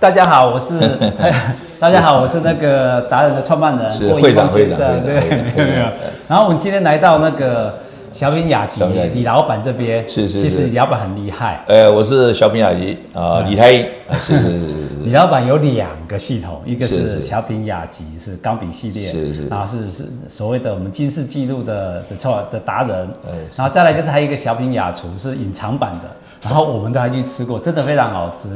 大家好，我是 大家好，我是那个达人的创办人是会长先生，对，没有没有。然后我们今天来到那个小品雅集李老板这边，是是，其实李老板很厉害。呃，我是小品雅集啊，李太是是是。李老板有两个系统，一个是小品雅集，是钢笔系列，是是，然后是是所谓的我们金氏纪录的的创的达人，然后再来就是还有一个小品雅厨是隐藏版的，然后我们都还去吃过，真的非常好吃。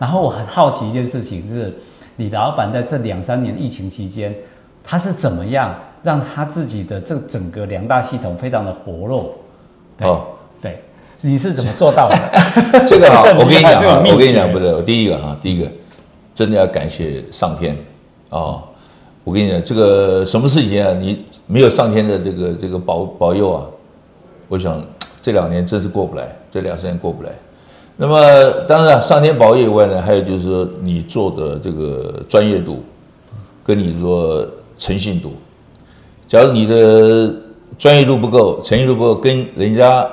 然后我很好奇一件事情，就是李老板在这两三年疫情期间，他是怎么样让他自己的这整个两大系统非常的活络？对哦，对。你是怎么做到的？这个哈，我跟你讲啊，我跟你讲，不对，第一个哈，第一个真的要感谢上天哦！我跟你讲，这个什么事情啊？你没有上天的这个这个保保佑啊，我想这两年真是过不来，这两三年过不来。那么当然，上天保佑以外呢，还有就是说你做的这个专业度，跟你说诚信度。假如你的专业度不够，诚信度不够，跟人家。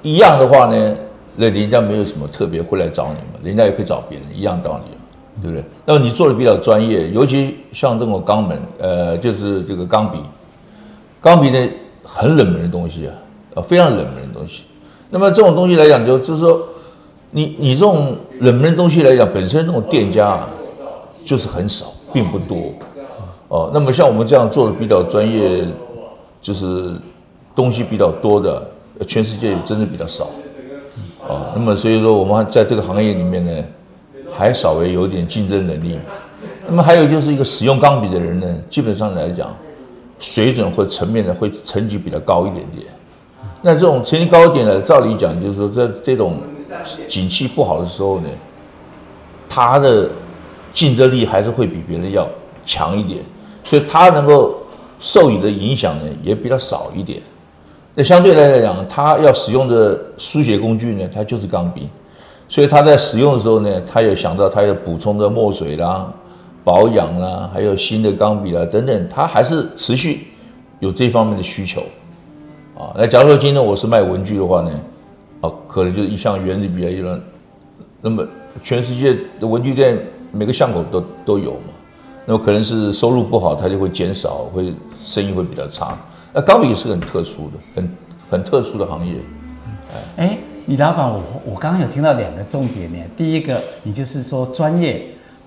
一样的话呢，那人家没有什么特别会来找你嘛，人家也可以找别人，一样道理，对不对？那么你做的比较专业，尤其像这种钢门，呃，就是这个钢笔，钢笔呢很冷门的东西啊，啊，非常冷门的东西。那么这种东西来讲，就就是说，你你这种冷门的东西来讲，本身这种店家啊，就是很少，并不多。哦，那么像我们这样做的比较专业，就是东西比较多的。全世界真的比较少，啊，那么所以说我们在这个行业里面呢，还稍微有点竞争能力。那么还有就是一个使用钢笔的人呢，基本上来讲，水准或层面呢会层级比较高一点点。那这种层级高一点呢，照理讲就是说，在这种景气不好的时候呢，他的竞争力还是会比别人要强一点，所以他能够受益的影响呢也比较少一点。那相对来讲，他要使用的书写工具呢，它就是钢笔，所以他在使用的时候呢，他有想到他要补充的墨水啦、保养啦，还有新的钢笔啦等等，他还是持续有这方面的需求啊。那假如说今天我是卖文具的话呢，啊，可能就是一项原理比较一样，那么全世界的文具店每个巷口都都有嘛，那么可能是收入不好，它就会减少，会生意会比较差。那钢笔是很特殊的，很很特殊的行业。哎，李老板，我我刚刚有听到两个重点呢。第一个，你就是说专业；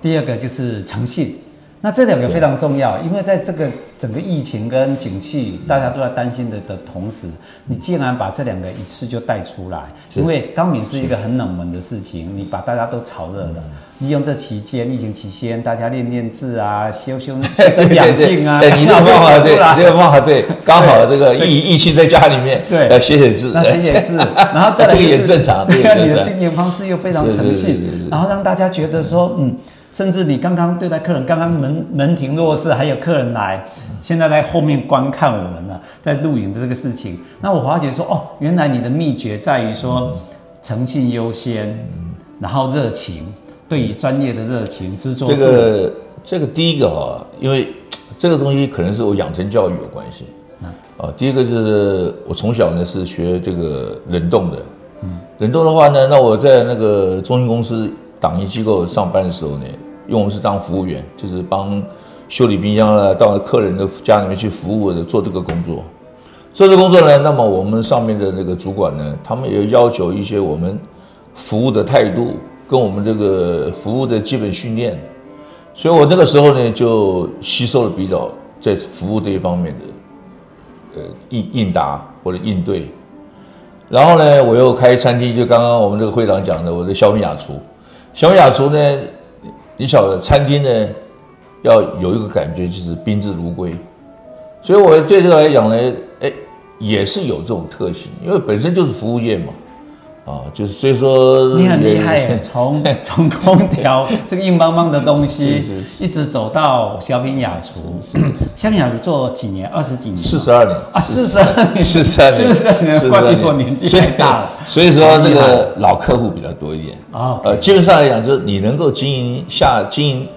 第二个就是诚信。那这两个非常重要，因为在这个整个疫情跟景气大家都在担心的的同时，你竟然把这两个一次就带出来，因为钢笔是一个很冷门的事情，你把大家都炒热了。利用这期间，疫情期间，大家练练字啊，修修修身养性啊。对，你这个方法对，这个方法对，刚好这个疫疫情在家里面，对，来写写字，那写写字，然后再来这个也正常，对，你的经营方式又非常诚信，然后让大家觉得说，嗯，甚至你刚刚对待客人，刚刚门门庭若市，还有客人来，现在在后面观看我们呢，在录影的这个事情，那我华姐说，哦，原来你的秘诀在于说，诚信优先，然后热情。对于专业的热情、制作，这个这个第一个哈，因为这个东西可能是我养成教育有关系。啊，第一个就是我从小呢是学这个冷冻的，嗯，冷冻的话呢，那我在那个中信公司党营机构上班的时候呢，因为我们是当服务员，就是帮修理冰箱啊，到客人的家里面去服务的，做这个工作。做这个工作呢，那么我们上面的那个主管呢，他们也要求一些我们服务的态度。跟我们这个服务的基本训练，所以我那个时候呢就吸收了比较在服务这一方面的呃应应答或者应对，然后呢我又开餐厅，就刚刚我们这个会长讲的，我的小品雅厨，小雅厨呢，你晓得餐厅呢要有一个感觉就是宾至如归，所以我对这个来讲呢，哎也是有这种特性，因为本身就是服务业嘛。啊，就是所以说你很厉害，从 从空调这个硬邦邦的东西，是是是一直走到小品雅厨。小品雅厨做几年？二十几年？四十二年啊，四十二年，四十二年，四十二年，怪不得我年纪太大了。所以说这个老客户比较多一点啊。呃，基本上来讲，就是你能够经营下经营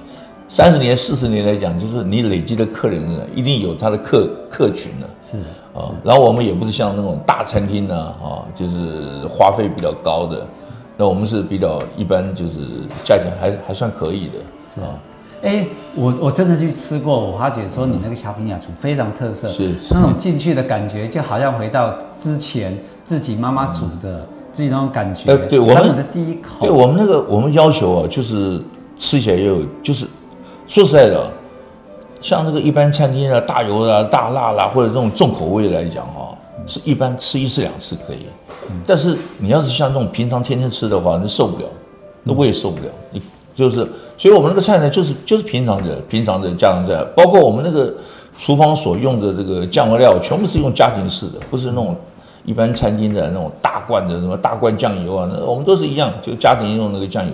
三十年、四十年来讲，就是你累积的客人呢，一定有他的客客群呢。是。啊，然后我们也不是像那种大餐厅呢，啊，就是花费比较高的，那我们是比较一般，就是价钱还还算可以的，是啊。哎，我我真的去吃过，我发觉说你那个小品雅厨非常特色，是那种进去的感觉，就好像回到之前自己妈妈煮的、嗯、自己那种感觉。呃，对我们的第一口，对我们那个我们要求啊，就是吃起来也有，就是说实在的，像那个一般餐厅啊，大油啦、大辣啦，或者这种重口味来讲哈，是一般吃一次两次可以，但是你要是像那种平常天天吃的话，那受不了，那胃受不了。你。就是，所以我们那个菜呢，就是就是平常的平常的家常菜，包括我们那个厨房所用的这个酱料，全部是用家庭式的，不是那种一般餐厅的那种大罐的什么大罐酱油啊，那我们都是一样，就家庭用那个酱油，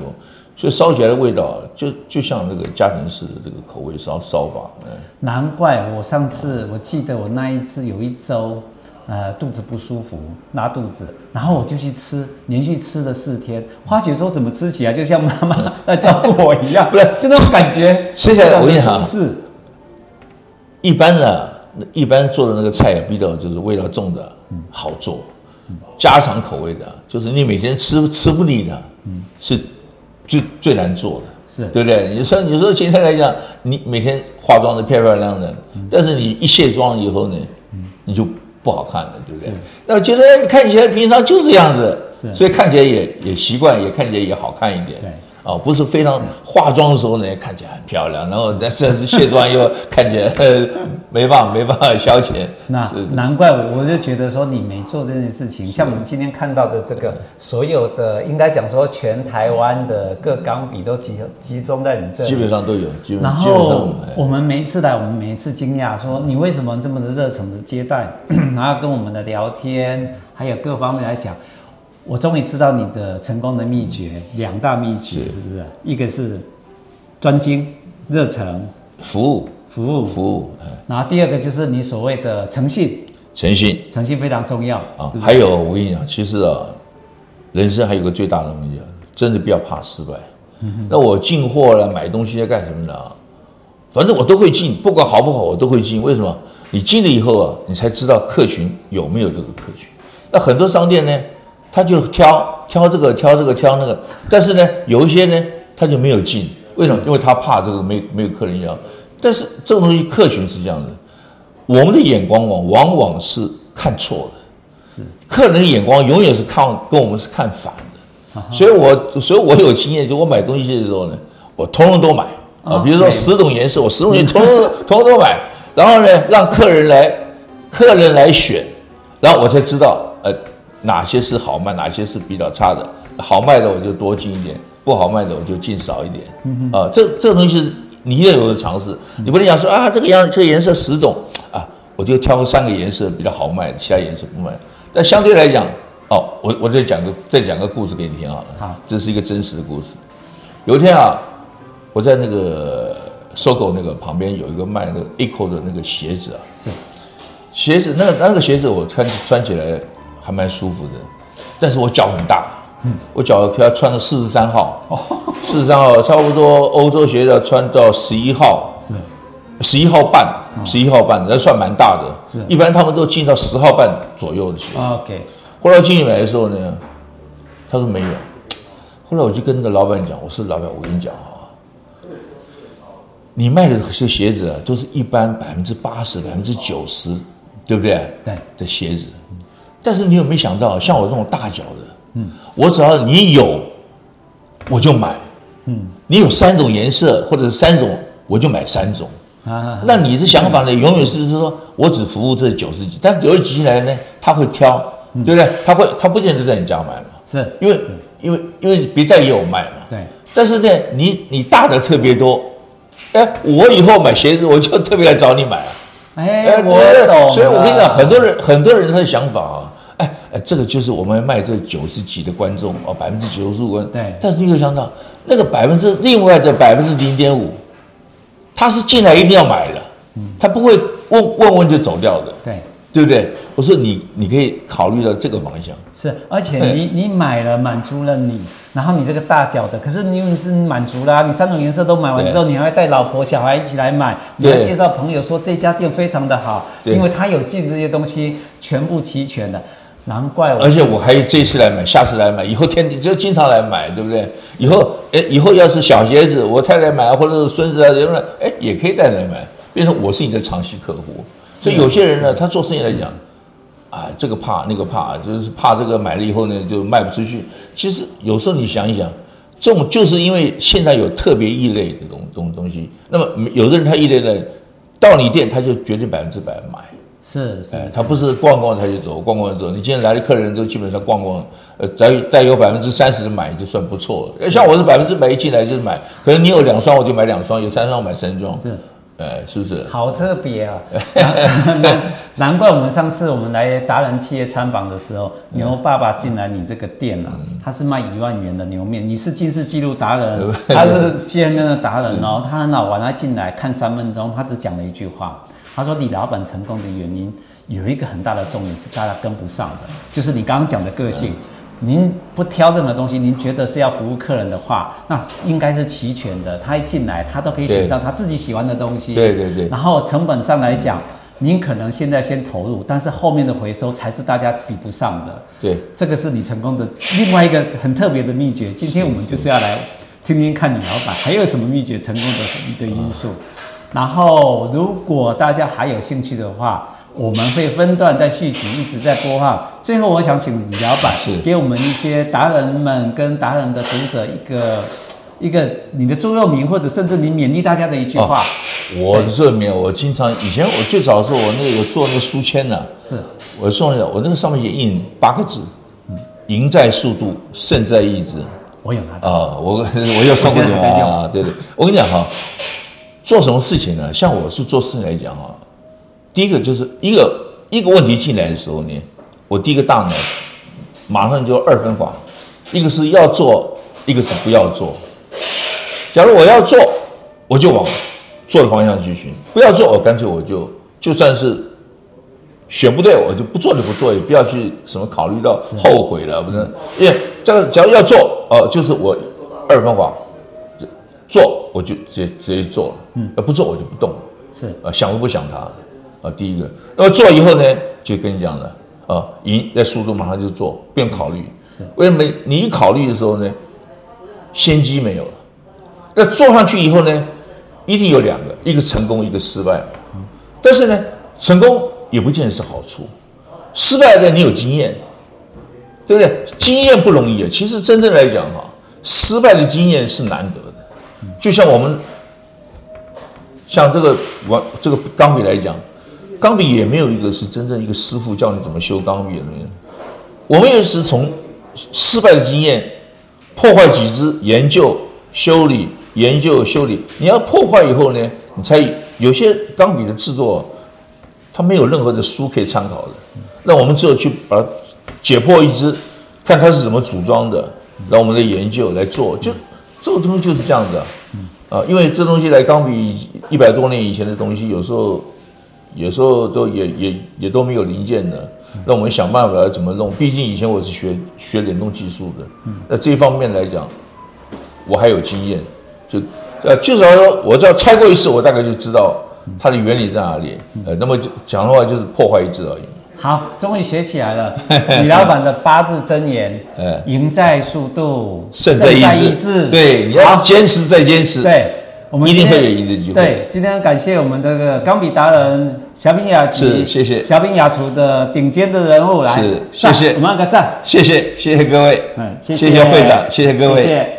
所以烧起来的味道就就像那个家庭式的这个口味烧烧法。嗯，难怪我上次我记得我那一次有一周。呃，肚子不舒服，拉肚子，然后我就去吃，连续吃了四天，花姐说怎么吃起来就像妈妈 在照顾我一样，不是，就那种感觉。吃起来我跟你讲，是一般的，一般做的那个菜比较就是味道重的，嗯，好做，家常口味的，就是你每天吃吃不腻的，嗯，是最最难做的，是对不对？你说你说现在来讲，你每天化妆的漂漂亮亮的，但是你一卸妆以后呢，你就。不好看了，对不对？那我觉得你看起来平常就是这样子，所以看起来也也习惯，也看起来也好看一点。对。哦，不是非常化妆的时候呢，看起来很漂亮，然后但是卸妆又看起来 没办法没办法消遣。那难怪我就觉得说你没做这件事情，像我们今天看到的这个所有的，应该讲说全台湾的各钢笔都集集中在你这里，基本上都有。基本上然后我们每一次来，我们每一次惊讶说你为什么这么的热诚的接待，然后跟我们的聊天，还有各方面来讲。我终于知道你的成功的秘诀，两大秘诀是不是？一个是专精、热诚、服务、服务、服务。然后第二个就是你所谓的诚信，诚信，诚信非常重要啊。还有，我跟你讲，其实啊，人生还有个最大的问题，真的不要怕失败。那我进货了，买东西要干什么呢？反正我都会进，不管好不好，我都会进。为什么？你进了以后啊，你才知道客群有没有这个客群。那很多商店呢？他就挑挑这个挑这个挑那个，但是呢，有一些呢，他就没有进，为什么？因为他怕这个没没有客人要。但是这种东西客群是这样的，我们的眼光往往往是看错的，是。客人的眼光永远是看跟我们是看反的。所以我所以我有经验，就我买东西的时候呢，我通通都买。啊，比如说十种颜色，我十种颜色通通 通通都买，然后呢，让客人来客人来选，然后我才知道呃。哪些是好卖，哪些是比较差的？好卖的我就多进一点，不好卖的我就进少一点。嗯、啊，这这个东西是你也有的尝试，你不能讲说啊，这个样这个颜色十种啊，我就挑三个颜色比较好卖，其他颜色不卖。但相对来讲，哦，我我再讲个再讲个故事给你听好了。好，这是一个真实的故事。有一天啊，我在那个 SOGO 那个旁边有一个卖那个 Echo 的那个鞋子啊，是鞋子，那那个鞋子我穿穿起来。还蛮舒服的，但是我脚很大，嗯，我脚要穿到四十三号，四十三号差不多欧洲鞋要穿到十一号，是。十一号半，十一号半，那算蛮大的，是。一般他们都进到十号半左右的鞋。OK，后来进去买的时候呢，他说没有，后来我就跟那个老板讲，我说老板，我跟你讲啊，你卖的这些鞋子啊，都是一般百分之八十、百分之九十，对不对？对。的鞋子。但是你有没有想到，像我这种大脚的，嗯，我只要你有，我就买，嗯，你有三种颜色或者是三种，我就买三种，啊，那你的想法呢，永远是说我只服务这九十几，但九十几进来呢，他会挑，对不对？他会，他不见得在你家买嘛，是。因为因为因为别在也有卖嘛，对。但是呢，你你大的特别多，哎，我以后买鞋子我就特别来找你买啊。哎，我懂。所以我跟你讲，很多人很多人他的想法啊，这个就是我们卖这九十几的观众哦，百分之九十五观众。对。但是你有想到，那个百分之另外的百分之零点五，他是进来一定要买的，他不会问问问就走掉的。对。对不对？我说你，你可以考虑到这个方向。是，而且你你买了满足了你，然后你这个大脚的，可是你你是满足啦、啊，你三种颜色都买完之后，你还会带老婆小孩一起来买，你还介绍朋友说这家店非常的好，因为他有进这些东西全部齐全的。难怪我。而且我还有这一次来买，下次来买，以后天天就经常来买，对不对？以后哎，以后要是小鞋子，我太太买，或者是孙子啊，人们哎也可以带来买，变成我是你的长期客户。所以有些人呢，他做生意来讲，啊，这个怕那个怕，就是怕这个买了以后呢就卖不出去。其实有时候你想一想，这种就是因为现在有特别异类的东东东西，那么有的人他异类的，到你店他就决定百分之百买。是是，哎，他不是逛逛他就走，逛逛就走。你今天来的客人都基本上逛逛，呃，再再有百分之三十的买就算不错了。像我是百分之百一进来就是买，可能你有两双我就买两双，有三双我买三双。是。哎，是不是？好特别啊！难难难怪我们上次我们来达人企业参访的时候，牛爸爸进来你这个店啊，他是卖一万元的牛面。你是近视记录达人，他是 CNN 的达人哦。他很好玩，他进来看三分钟，他只讲了一句话，他说：“李老板成功的原因有一个很大的重点是大家跟不上的，就是你刚刚讲的个性。”您不挑任何东西，您觉得是要服务客人的话，那应该是齐全的。他一进来，他都可以选上他自己喜欢的东西。对对对。然后成本上来讲，您可能现在先投入，但是后面的回收才是大家比不上的。对，这个是你成功的另外一个很特别的秘诀。今天我们就是要来听听看你老板还有什么秘诀成功的的因素。然后，如果大家还有兴趣的话，我们会分段在续集一直在播放。最后，我想请李老板给我们一些达人们跟达人的读者一个一个你的座右铭，或者甚至你勉励大家的一句话。哦、我的座右铭，我经常以前我最早的时候，我那个做那个书签呢，是我送的，我那个上面写印八个字：赢在速度，胜在意志。我有拿到啊，我 我有送过你啊，对对。我跟你讲哈，做什么事情呢？像我是做事来讲哈。第一个就是一个一个问题进来的时候呢，我第一个大脑马上就二分法，一个是要做，一个是不要做。假如我要做，我就往做的方向去寻；不要做，我干脆我就就算是选不对，我就不做就不做，也不要去什么考虑到后悔了，不是？因为这个假如要做，哦，就是我二分法，做我就直接直接做了，嗯，不做我就不动，是啊，想都不想它。啊，第一个，那么做以后呢，就跟你讲了啊，赢在速度马上就做，不用考虑。是，为什么？你一考虑的时候呢，先机没有了。那做上去以后呢，一定有两个，一个成功，一个失败。但是呢，成功也不见得是好处，失败的你有经验，对不对？经验不容易啊。其实真正来讲哈，失败的经验是难得的。就像我们，像这个我这个钢笔来讲。钢笔也没有一个是真正一个师傅教你怎么修钢笔的人，我们也是从失败的经验破坏几支，研究修理，研究修理。你要破坏以后呢，你才有些钢笔的制作，它没有任何的书可以参考的。那我们只有去把它解破一支，看它是怎么组装的，让我们的研究来做。就这个东西就是这样子啊，啊因为这东西来钢笔一百多年以前的东西，有时候。有时候都也也也都没有零件的，那我们想办法要怎么弄？毕竟以前我是学学联动技术的，那这方面来讲，我还有经验，就呃，至少说，我只要拆过一次，我大概就知道它的原理在哪里。呃，那么讲的话就是破坏一次而已。好，终于学起来了。李老板的八字真言：赢在速度，胜在意志。对，你要坚持再坚持。对。我们一定会有赢的机会。对，今天感谢我们这个钢笔达人小炳雅琪，谢谢小炳雅厨的顶尖的人物来，是，谢谢，我们按个赞，谢谢，谢谢各位，嗯，谢谢会长，谢谢各位。谢谢